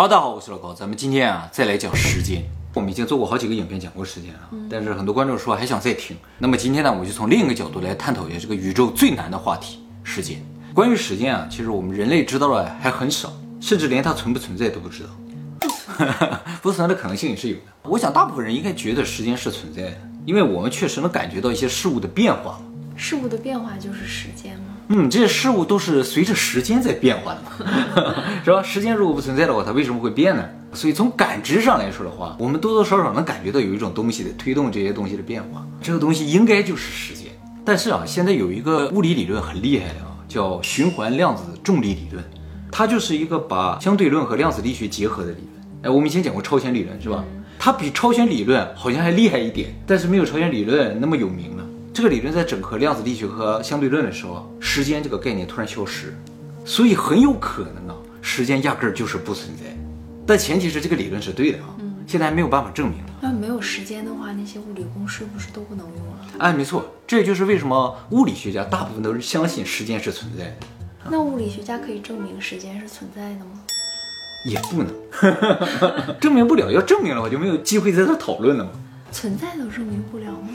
Hello，大家好，我是老高，咱们今天啊再来讲时间。我们已经做过好几个影片讲过时间了，但是很多观众说还想再听。那么今天呢，我就从另一个角度来探讨一下这个宇宙最难的话题——时间。关于时间啊，其实我们人类知道的还很少，甚至连它存不存在都不知道。不存在的可能性也是有的。我想大部分人应该觉得时间是存在的，因为我们确实能感觉到一些事物的变化。事物的变化就是时间吗？嗯，这些事物都是随着时间在变化的嘛，是吧？时间如果不存在的话，它为什么会变呢？所以从感知上来说的话，我们多多少少能感觉到有一种东西在推动这些东西的变化，这个东西应该就是时间。但是啊，现在有一个物理理论很厉害的啊，叫循环量子重力理论，它就是一个把相对论和量子力学结合的理论。哎，我们以前讲过超弦理论是吧？它比超弦理论好像还厉害一点，但是没有超弦理论那么有名了。这个理论在整合量子力学和相对论的时候，时间这个概念突然消失，所以很有可能啊，时间压根儿就是不存在。但前提是这个理论是对的啊，现在还没有办法证明了。那没有时间的话，那些物理公式不是都不能用了？哎，没错，这也就是为什么物理学家大部分都是相信时间是存在的。那物理学家可以证明时间是存在的吗？也不能 证明不了，要证明的话就没有机会在这讨论了嘛。存在都证明不了吗？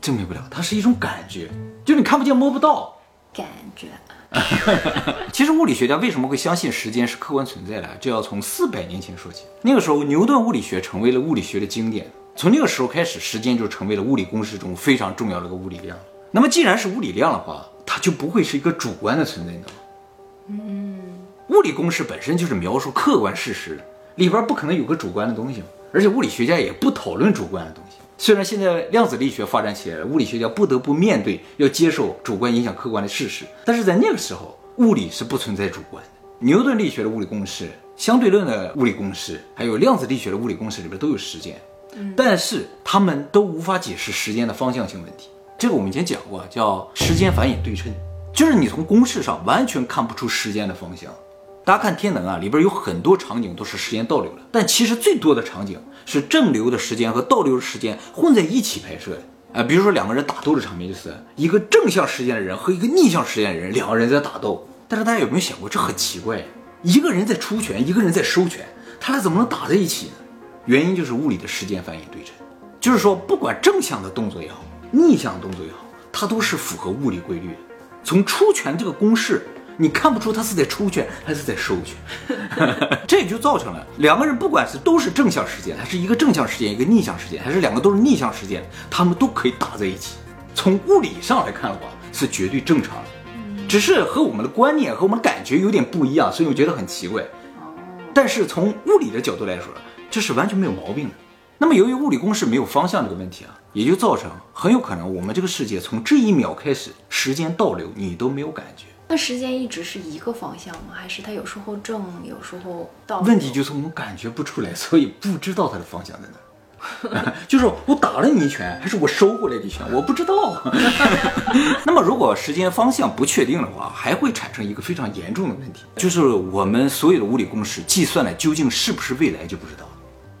证明不了，它是一种感觉，就你看不见摸不到。感觉。其实物理学家为什么会相信时间是客观存在的，这要从四百年前说起。那个时候，牛顿物理学成为了物理学的经典。从那个时候开始，时间就成为了物理公式中非常重要的一个物理量。那么，既然是物理量的话，它就不会是一个主观的存在的。嗯，物理公式本身就是描述客观事实，里边不可能有个主观的东西，而且物理学家也不讨论主观的东西。虽然现在量子力学发展起来了，物理学家不得不面对要接受主观影响客观的事实，但是在那个时候，物理是不存在主观的。牛顿力学的物理公式、相对论的物理公式，还有量子力学的物理公式里边都有时间，但是他们都无法解释时间的方向性问题。这个我们以前讲过，叫时间反演对称，就是你从公式上完全看不出时间的方向。大家看天能啊，里边有很多场景都是时间倒流的，但其实最多的场景是正流的时间和倒流的时间混在一起拍摄的。啊，比如说两个人打斗的场面，就是一个正向时间的人和一个逆向时间的人，两个人在打斗。但是大家有没有想过，这很奇怪，一个人在出拳，一个人在收拳，他俩怎么能打在一起呢？原因就是物理的时间反应对称，就是说不管正向的动作也好，逆向动作也好，它都是符合物理规律的。从出拳这个公式。你看不出他是在出拳还是在收拳，这也就造成了两个人不管是都是正向时间，还是一个正向时间一个逆向时间，还是两个都是逆向时间，他们都可以打在一起。从物理上来看的话，是绝对正常的，只是和我们的观念和我们感觉有点不一样，所以我觉得很奇怪。但是从物理的角度来说，这是完全没有毛病的。那么由于物理公式没有方向这个问题啊，也就造成很有可能我们这个世界从这一秒开始时间倒流，你都没有感觉。那时间一直是一个方向吗？还是它有时候正，有时候倒？问题就是我们感觉不出来，所以不知道它的方向在哪。就是我打了你一拳，还是我收回来一拳，我不知道。那么如果时间方向不确定的话，还会产生一个非常严重的问题，就是我们所有的物理公式计算的究竟是不是未来就不知道了。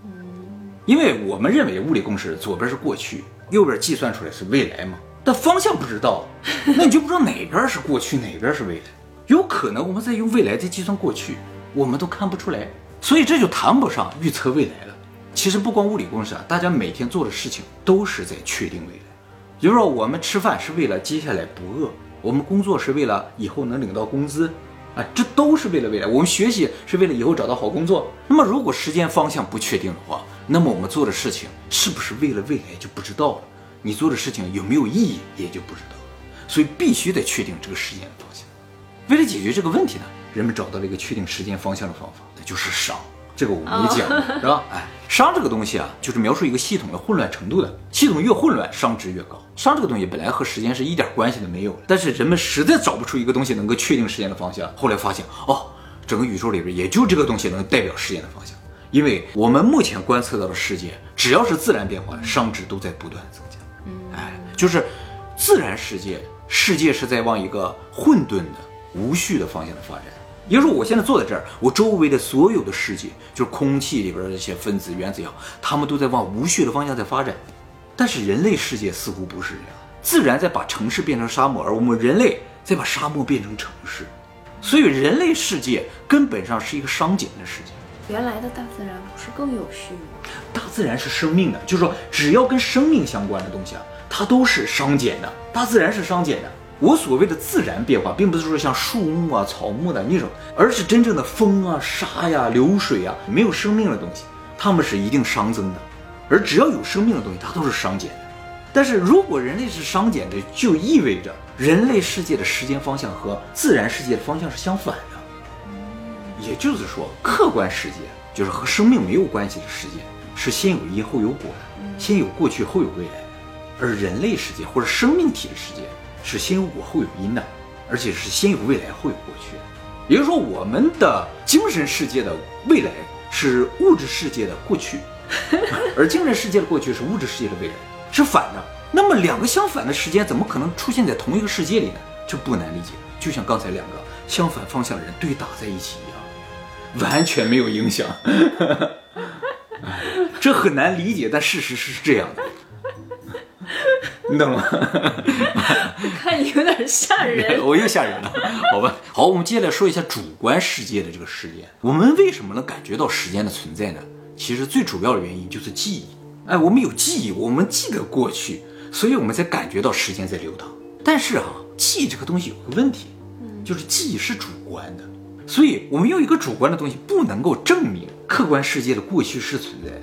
嗯，因为我们认为物理公式左边是过去，右边计算出来是未来嘛。但方向不知道，那你就不知道哪边是过去，哪边是未来。有可能我们在用未来在计算过去，我们都看不出来，所以这就谈不上预测未来了。其实不光物理公式啊，大家每天做的事情都是在确定未来。比如说，我们吃饭是为了接下来不饿，我们工作是为了以后能领到工资，啊，这都是为了未来。我们学习是为了以后找到好工作。那么，如果时间方向不确定的话，那么我们做的事情是不是为了未来就不知道了。你做的事情有没有意义，也就不知道了。所以必须得确定这个时间的方向。为了解决这个问题呢，人们找到了一个确定时间方向的方法，那就是熵。这个我们也讲过，是吧？哎，熵这个东西啊，就是描述一个系统的混乱程度的。系统越混乱，熵值越高。熵这个东西本来和时间是一点关系都没有，但是人们实在找不出一个东西能够确定时间的方向。后来发现，哦，整个宇宙里边也就这个东西能代表时间的方向。因为我们目前观测到的世界，只要是自然变化，熵值都在不断增就是自然世界，世界是在往一个混沌的、无序的方向的发展。也就是说，我现在坐在这儿，我周围的所有的世界，就是空气里边的这些分子、原子也好，它们都在往无序的方向在发展。但是人类世界似乎不是这样，自然在把城市变成沙漠，而我们人类在把沙漠变成城市。所以人类世界根本上是一个熵减的世界。原来的大自然不是更有序吗？大自然是生命的，就是说只要跟生命相关的东西啊，它都是熵减的。大自然是熵减的。我所谓的自然变化，并不是说像树木啊、草木的那种，而是真正的风啊、沙呀、流水啊，没有生命的东西，它们是一定熵增的。而只要有生命的东西，它都是熵减的。但是如果人类是熵减的，就意味着人类世界的时间方向和自然世界的方向是相反的。也就是说，客观世界就是和生命没有关系的世界，是先有因后有果的，先有过去后有未来。而人类世界或者生命体的世界是先有我后有因的，而且是先有未来后有过去的。也就是说，我们的精神世界的未来是物质世界的过去，而精神世界的过去是物质世界的未来，是反的。那么两个相反的时间怎么可能出现在同一个世界里呢？这不难理解，就像刚才两个相反方向的人对打在一起一样，完全没有影响。这很难理解，但事实是这样的。你懂吗？看你有点吓人。我又吓人了，好吧。好，我们接下来说一下主观世界的这个时间。我们为什么能感觉到时间的存在呢？其实最主要的原因就是记忆。哎，我们有记忆，我们记得过去，所以我们才感觉到时间在流淌。但是啊，记忆这个东西有个问题，就是记忆是主观的，所以我们用一个主观的东西不能够证明客观世界的过去是存在的。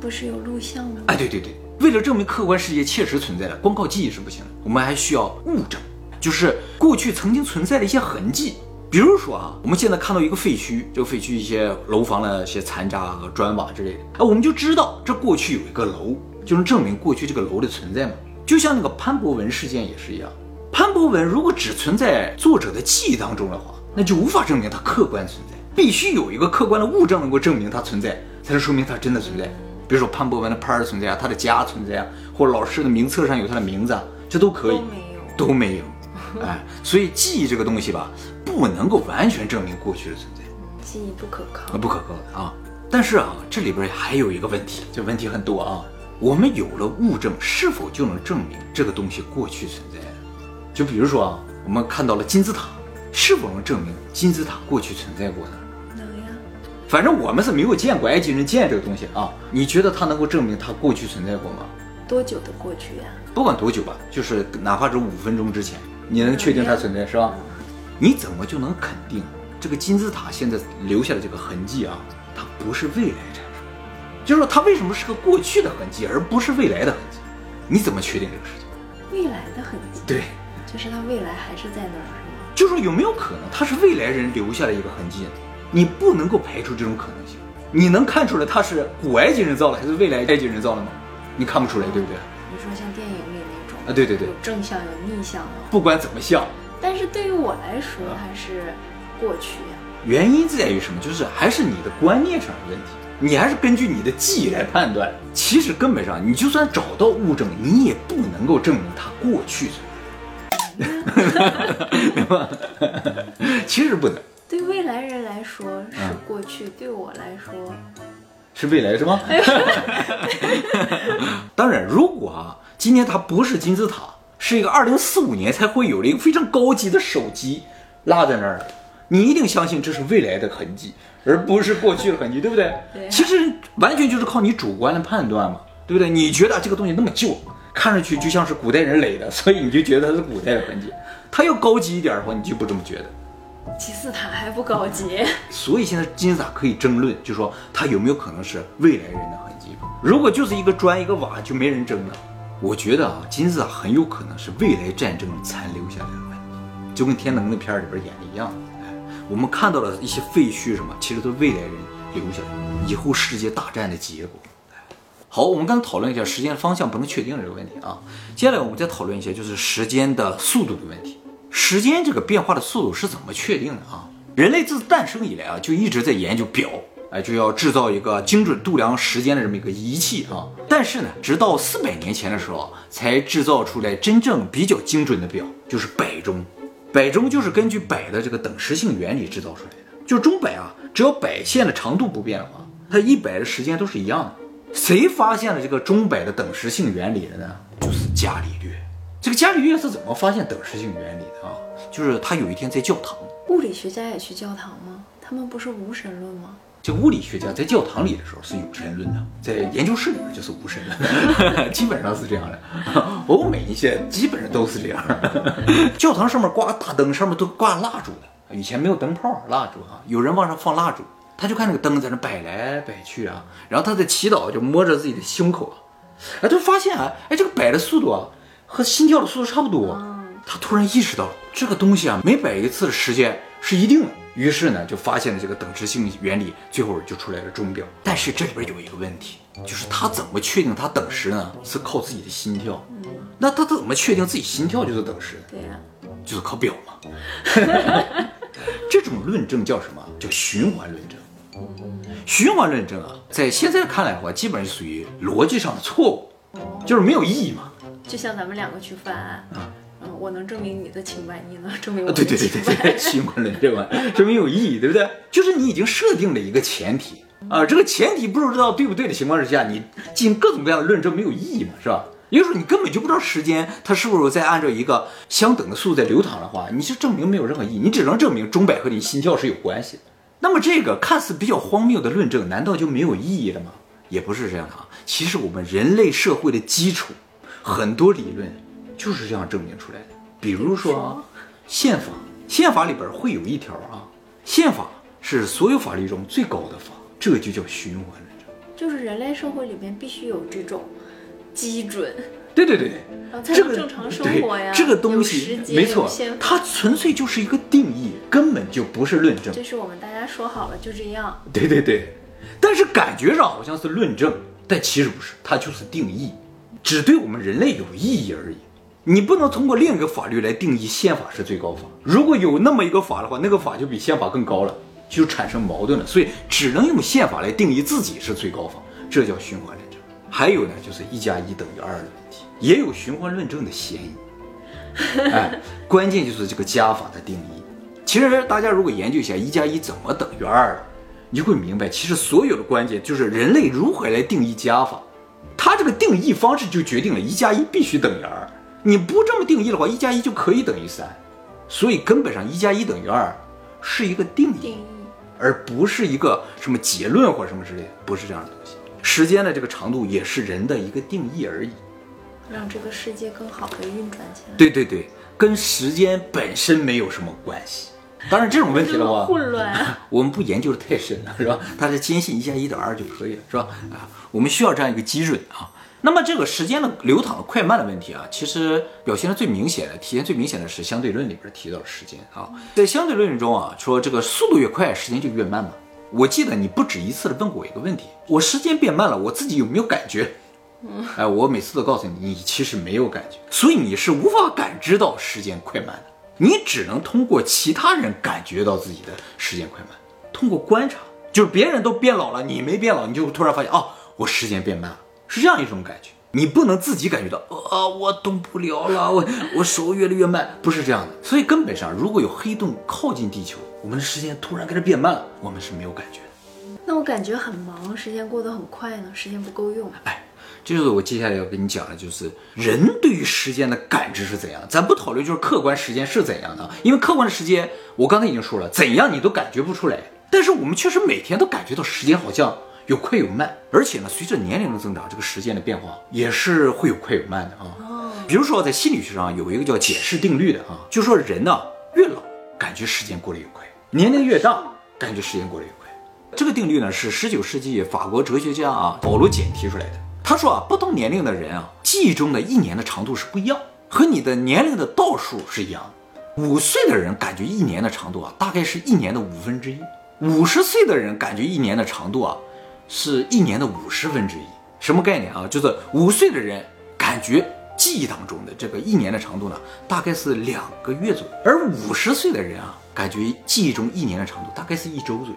不是有录像吗？哎，对对对，为了证明客观世界确实存在的，光靠记忆是不行的，我们还需要物证，就是过去曾经存在的一些痕迹。比如说啊，我们现在看到一个废墟，这个废墟一些楼房的一些残渣和砖瓦之类的，啊，我们就知道这过去有一个楼，就能证明过去这个楼的存在嘛。就像那个潘博文事件也是一样，潘博文如果只存在作者的记忆当中的话，那就无法证明它客观存在，必须有一个客观的物证能够证明它存在，才能说明它真的存在。比如说潘博文的拍儿存在啊，他的家存在啊，或者老师的名册上有他的名字，啊，这都可以，都没有。都没有。哎，所以记忆这个东西吧，不能够完全证明过去的存在，记忆不可靠啊，。不可靠的啊。但是啊，这里边还有一个问题，这问题很多啊。我们有了物证，是否就能证明这个东西过去存在？就比如说啊，我们看到了金字塔，是否能证明金字塔过去存在过呢？反正我们是没有见过埃及人建这个东西啊。你觉得它能够证明它过去存在过吗？多久的过去呀？不管多久吧，就是哪怕是五分钟之前，你能确定它存在是吧？你怎么就能肯定这个金字塔现在留下的这个痕迹啊，它不是未来产生的？就是说它为什么是个过去的痕迹，而不是未来的痕迹？你怎么确定这个事情？未来的痕迹，对，就是它未来还是在那儿，是吗？就是说有没有可能它是未来人留下的一个痕迹呢？你不能够排除这种可能性。你能看出来它是古埃及人造的还是未来埃及人造的吗？你看不出来，对不对？比如说像电影里那种啊，对对对有，正向有逆向的，不管怎么像，但是对于我来说，它是过去呀。原因在于什么？就是还是你的观念上的问题，你还是根据你的记忆来判断。其实根本上，你就算找到物证，你也不能够证明它过去存在，明白？其实不能，对未来人来说是嗯过去，对我来说，是未来是吗？当然，如果啊，今天它不是金字塔，是一个二零四五年才会有的一个非常高级的手机落在那儿，你一定相信这是未来的痕迹，而不是过去的痕迹，对不对？对其实完全就是靠你主观的判断嘛，对不对？你觉得这个东西那么旧，看上去就像是古代人垒的，所以你就觉得它是古代的痕迹。它要高级一点的话，你就不这么觉得。金字塔还不高级。所以现在金字塔可以争论，就说它有没有可能是未来人的痕迹。如果就是一个砖一个瓦，就没人争了。我觉得啊，金字塔很有可能是未来战争残留下来的痕迹，就跟天能那片儿里边演的一样。哎，我们看到了一些废墟什么，其实都是未来人留下来的，以后世界大战的结果。好，我们刚才讨论一下时间方向不能确定这个问题啊。接下来我们再讨论一下就是时间的速度的问题。时间这个变化的速度是怎么确定的啊？人类自诞生以来啊，就一直在研究表，哎，就要制造一个精准度量时间的这么一个仪器啊。但是呢，直到四百年前的时候，才制造出来真正比较精准的表，就是摆钟。摆钟就是根据摆的这个等时性原理制造出来的。就钟摆啊，只要摆线的长度不变的话，它一摆的时间都是一样的。谁发现了这个钟摆的等时性原理的呢？就是伽利略。这个伽利略是怎么发现等时性原理的啊？就是他有一天在教堂，物理学家也去教堂吗？他们不是无神论吗？这物理学家在教堂里的时候是有神论的，在研究室里面就是无神论，基本上是这样的。欧美一些基本上都是这样。教堂上面挂大灯，上面都挂蜡烛的，以前没有灯泡，蜡烛啊，有人往上放蜡烛，他就看那个灯在那摆来摆去啊，然后他在祈祷，就摸着自己的胸口啊，哎，他发现啊，哎，这个摆的速度啊和心跳的速度差不多。他突然意识到这个东西啊，每摆一次的时间是一定的。于是呢，就发现了这个等值性原理，最后就出来了钟表。但是这里边有一个问题，就是他怎么确定他等时呢？是靠自己的心跳。那他怎么确定自己心跳就是等时？对呀，就是靠表嘛。这种论证叫什么？叫循环论证。循环论证啊，在现在看来的话，基本上属于逻辑上的错误，就是没有意义嘛。就像咱们两个去犯案，嗯，我能证明你的清白，你能证明我的对对对清白。对对，循环论证嘛，这没有意义，对不对？就是你已经设定了一个前提啊，这个前提不知道对不对的情况之下，你进行各种各样的论证没有意义嘛，是吧？也就是说，你根本就不知道时间它是不是在按照一个相等的速度在流淌的话，你就证明没有任何意义，你只能证明钟摆和你心跳是有关系的。那么这个看似比较荒谬的论证，难道就没有意义了吗？也不是这样的啊。其实我们人类社会的基础，很多理论就是这样证明出来的。比如说啊宪法，宪法里边会有一条啊，宪法是所有法律中最高的法，这个就叫循环论证。就是人类社会里面必须有这种基准，对对对这个正常生活呀。这个东西没错它纯粹就是一个定义，根本就不是论证。这是我们大家说好了就这样。对对对，但是感觉上好像是论证，但其实不是，它就是定义，只对我们人类有意义而已。你不能通过另一个法律来定义宪法是最高法。如果有那么一个法的话，那个法就比宪法更高了，就产生矛盾了。所以只能用宪法来定义自己是最高法，这叫循环论证。还有呢，就是一加一等于二的问题，也有循环论证的嫌疑。哎，关键就是这个加法的定义。其实大家如果研究一下一加一怎么等于二，你就会明白，其实所有的关键就是人类如何来定义加法。它这个定义方式就决定了一加一必须等于二。你不这么定义的话，一加一就可以等于三。所以根本上一加一等于二是一个定义，定义而不是一个什么结论或者什么之类的，不是这样的东西。时间的这个长度也是人的一个定义而已。让这个世界更好的运转起来。对对对，跟时间本身没有什么关系。当然，这种问题的话，混乱啊！我们不研究的太深了，是吧？大家坚信一加一等于二就可以了，是吧？啊，我们需要这样一个基准啊。那么这个时间的流淌的快慢的问题啊，其实表现的最明显的、体现最明显的是相对论里边提到的时间啊。在相对论中啊，说这个速度越快，时间就越慢嘛。我记得你不止一次的问过我一个问题：我时间变慢了，我自己有没有感觉？哎，我每次都告诉你，你其实没有感觉，所以你是无法感知到时间快慢的，你只能通过其他人感觉到自己的时间快慢，通过观察，就是别人都变老了，你没变老，你就突然发现哦，我时间变慢了，是这样一种感觉。你不能自己感觉到，啊，我动不了了，我我手越来越慢，不是这样的。所以根本上，如果有黑洞靠近地球，我们的时间突然开始变慢了，我们是没有感觉的。那我感觉很忙，时间过得很快呢，时间不够用。哎，这就是我接下来要跟你讲的，就是人对于时间的感知是怎样。咱不讨论就是客观时间是怎样的，因为客观的时间我刚才已经说了，怎样你都感觉不出来。但是我们确实每天都感觉到时间好像有快有慢，而且呢，随着年龄的增长，这个时间的变化也是会有快有慢的啊。哦，比如说在心理学上有一个叫解释定律的啊，就说人呢越老感觉时间过得越快，年龄越大感觉时间过得越快。这个定律呢是十九世纪法国哲学家啊保罗简提出来的。他说啊，不同年龄的人啊，记忆中的一年的长度是不一样，和你的年龄的倒数是一样的。五岁的人感觉一年的长度啊，大概是一年的五分之一；五十岁的人感觉一年的长度啊，是一年的五十分之一。什么概念啊？就是五岁的人感觉记忆当中的这个一年的长度呢，大概是两个月左右，而五十岁的人啊，感觉记忆中一年的长度大概是一周左右。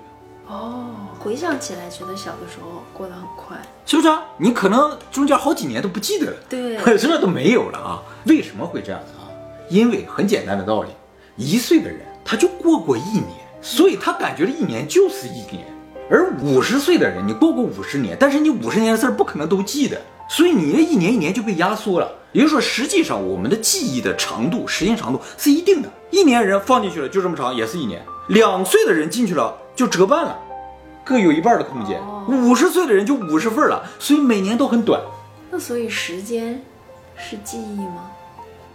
哦，回想起来，觉得小的时候过得很快。是不是啊？你可能中间好几年都不记得了，对是不是都没有了啊？为什么会这样子啊？因为很简单的道理，一岁的人他就过过一年，所以他感觉的一年就是一年。而五十岁的人，你过过五十年，但是你五十年的事儿不可能都记得，所以你那一年一年就被压缩了。也就是说，实际上我们的记忆的长度、时间长度是一定的。一年人放进去了就这么长，也是一年；两岁的人进去了就折半了。各有一半的空间。五十岁的人就五十份了，所以每年都很短。那所以时间是记忆吗？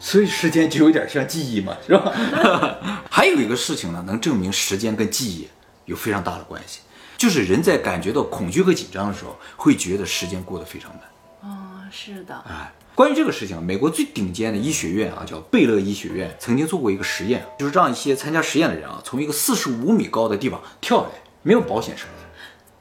所以时间就有点像记忆嘛，是吧？还有一个事情呢，能证明时间跟记忆有非常大的关系，就是人在感觉到恐惧和紧张的时候，会觉得时间过得非常慢。哦，是的。哎，关于这个事情，美国最顶尖的医学院啊，叫贝勒医学院，曾经做过一个实验，就是让一些参加实验的人啊，从一个四十五米高的地方跳下来，没有保险绳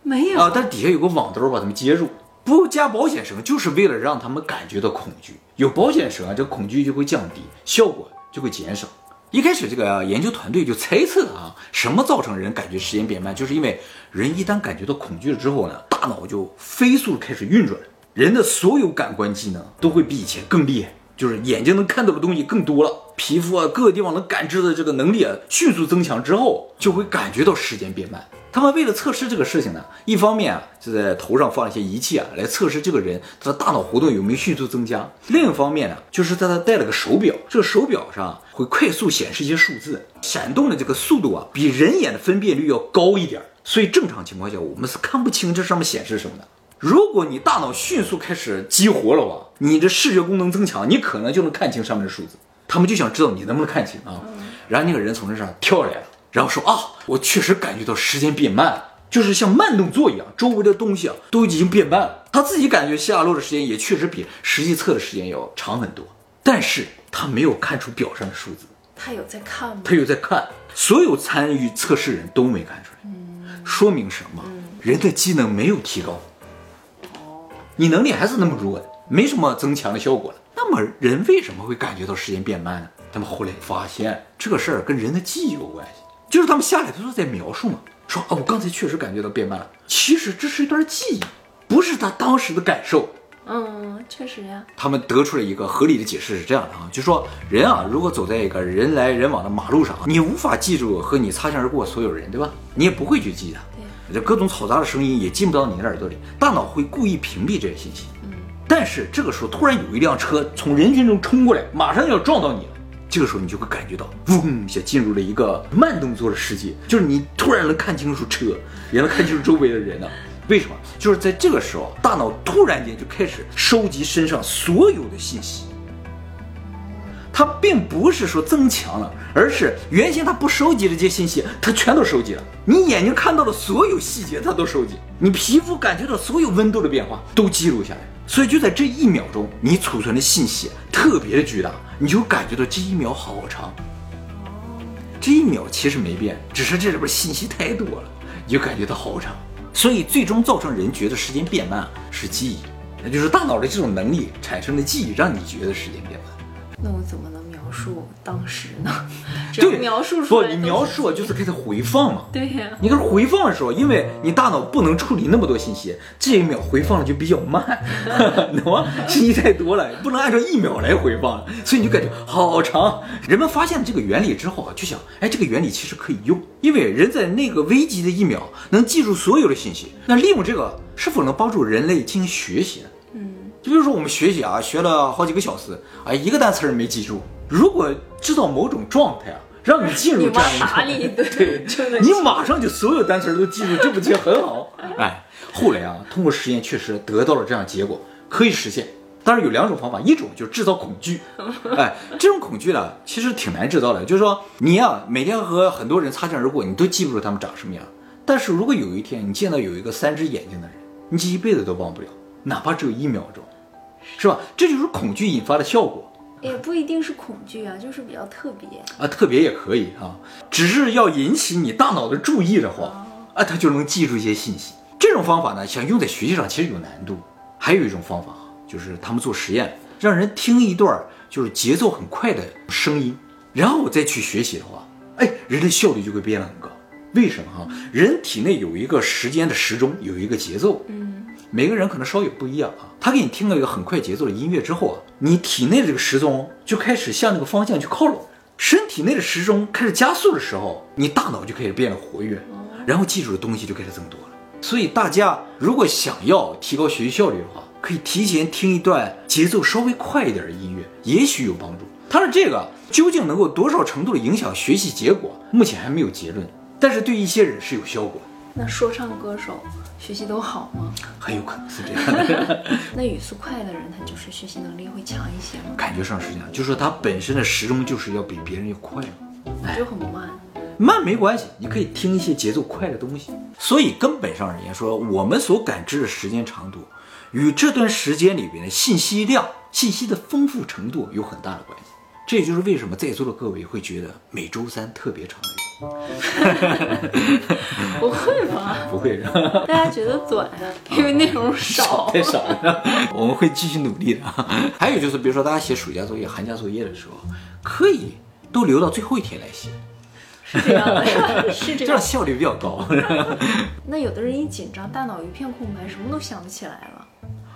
没有啊，但底下有个网兜把他们接住。不加保险绳，就是为了让他们感觉到恐惧。有保险绳啊，这恐惧就会降低，效果就会减少。一开始，这个研究团队就猜测啊，什么造成人感觉时间变慢，就是因为人一旦感觉到恐惧了之后呢，大脑就飞速开始运转，人的所有感官机能都会比以前更厉害，就是眼睛能看到的东西更多了，皮肤啊各个地方能感知的这个能力啊迅速增强之后，就会感觉到时间变慢。他们为了测试这个事情呢，一方面啊就在头上放了一些仪器啊，来测试这个人他的大脑活动有没有迅速增加；另一方面呢，就是在他戴了个手表，这个手表上会快速显示一些数字，闪动的这个速度啊比人眼的分辨率要高一点，所以正常情况下我们是看不清这上面显示什么的。如果你大脑迅速开始激活了哇，你的视觉功能增强，你可能就能看清上面的数字。他们就想知道你能不能看清啊，然后那个人从这上跳下来了。然后说啊，我确实感觉到时间变慢了，就是像慢动作一样，周围的东西啊都已经变慢了。他自己感觉下落的时间也确实比实际测的时间要长很多，但是他没有看出表上的数字。他有在看吗？他有在看，所有参与测试人都没看出来，说明什么？人的机能没有提高，哦，你能力还是那么弱的，没什么增强的效果了。那么人为什么会感觉到时间变慢呢？他们后来发现这个事儿跟人的记忆有关系。就是他们下来都是在描述嘛，说啊，我刚才确实感觉到变慢了。其实这是一段记忆，不是他当时的感受。嗯，确实呀。他们得出了一个合理的解释是这样的啊，就说人啊，如果走在一个人来人往的马路上，你无法记住和你擦肩而过所有人，对吧？你也不会去记的。对。这各种嘈杂的声音也进不到你的耳朵里，大脑会故意屏蔽这些信息。嗯。但是这个时候突然有一辆车从人群中冲过来，马上就要撞到你了。这个时候你就会感觉到，嗡一下进入了一个慢动作的世界，就是你突然能看清楚车，也能看清楚周围的人呢。为什么？就是在这个时候，大脑突然间就开始收集身上所有的信息。它并不是说增强了，而是原先它不收集这些信息，它全都收集了。你眼睛看到的所有细节，它都收集；你皮肤感觉到所有温度的变化，都记录下来。所以就在这一秒钟，你储存的信息特别的巨大。你就感觉到这一秒好长，这一秒其实没变，只是这里边信息太多了，你就感觉到好长。所以最终造成人觉得时间变慢是记忆，那就是大脑的这种能力产生的记忆，让你觉得时间变慢。那我怎么能描述当时呢？对，描述不，你描述就是开始回放嘛。对呀，你开始回放的时候，因为你大脑不能处理那么多信息，这一秒回放的就比较慢，懂吗？信息太多了，不能按照一秒来回放，所以你就感觉好长。人们发现这个原理之后啊，就想，哎，这个原理其实可以用，因为人在那个危急的一秒能记住所有的信息，那利用这个是否能帮助人类进行学习呢？嗯，就比如说我们学习啊，学了好几个小时，啊，一个单词儿没记住。如果知道某种状态啊，让你进入这样一个，对，你马上就所有单词都记住，这不就很好？哎，后来啊，通过实验确实得到了这样结果，可以实现。当然有两种方法，一种就是制造恐惧，哎，这种恐惧呢，其实挺难制造的。就是说，你呀，每天和很多人擦肩而过，你都记不住他们长什么样。但是如果有一天你见到有一个三只眼睛的人，你这一辈子都忘不了，哪怕只有一秒钟，是吧？这就是恐惧引发的效果。也不一定是恐惧啊，就是比较特别啊，特别也可以啊，只是要引起你大脑的注意的话，啊，他就能记住一些信息。这种方法呢，想用在学习上其实有难度。还有一种方法就是他们做实验，让人听一段就是节奏很快的声音，然后再去学习的话，哎，人的效率就会变得很高。为什么哈？人体内有一个时间的时钟，有一个节奏，嗯。每个人可能稍有不一样啊。他给你听了一个很快节奏的音乐之后啊，你体内的这个时钟就开始向那个方向去靠拢，身体内的时钟开始加速的时候，你大脑就开始变得活跃，然后记住的东西就开始增多了。所以大家如果想要提高学习效率的话，可以提前听一段节奏稍微快一点的音乐，也许有帮助。它的这个究竟能够多少程度的影响学习结果，目前还没有结论，但是对一些人是有效果。那说唱歌手学习都好吗？很有可能是这样的。那语速快的人，他就是学习能力会强一些吗？感觉上是这样，就是说他本身的时钟就是要比别人要快嘛。我就很慢。慢没关系，你可以听一些节奏快的东西。所以根本上而言说，我们所感知的时间长度，与这段时间里边的信息量、信息的丰富程度有很大的关系。这也就是为什么在座的各位会觉得每周三特别长的原因。不会吧？不会是吧？大家觉得短啊，因为内容少。太少了，我们会继续努力的。还有就是，比如说大家写暑假作业、寒假作业的时候，可以都留到最后一天来写，是这样的，是这样。这样效率比较高。那有的人一紧张，大脑一片空白，什么都想不起来了。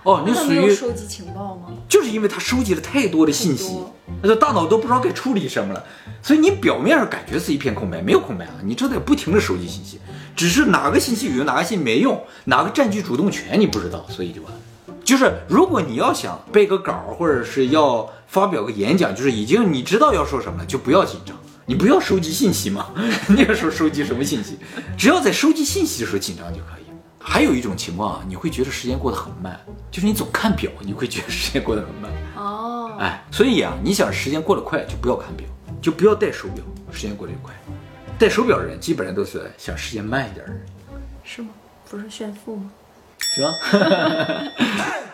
哦，你那属于收集情报吗？就是因为他收集了太多的信息，那就大脑都不知道该处理什么了，所以你表面上感觉是一片空白，没有空白啊，你正在不停的收集信息，只是哪个信息有用，哪个信息没用，哪个占据主动权你不知道，所以就完了。就是如果你要想背个稿，或者是要发表个演讲，就是已经你知道要说什么了，就不要紧张，你不要收集信息嘛。那个时候收集什么信息？只要在收集信息的时候紧张就可以。还有一种情况啊，你会觉得时间过得很慢，就是你总看表，你会觉得时间过得很慢。哦，哎，所以啊，你想时间过得快，就不要看表，就不要戴手表，时间过得越快。戴手表的人基本上都是想时间慢一点的人，是吗？不是炫富吗？是吧？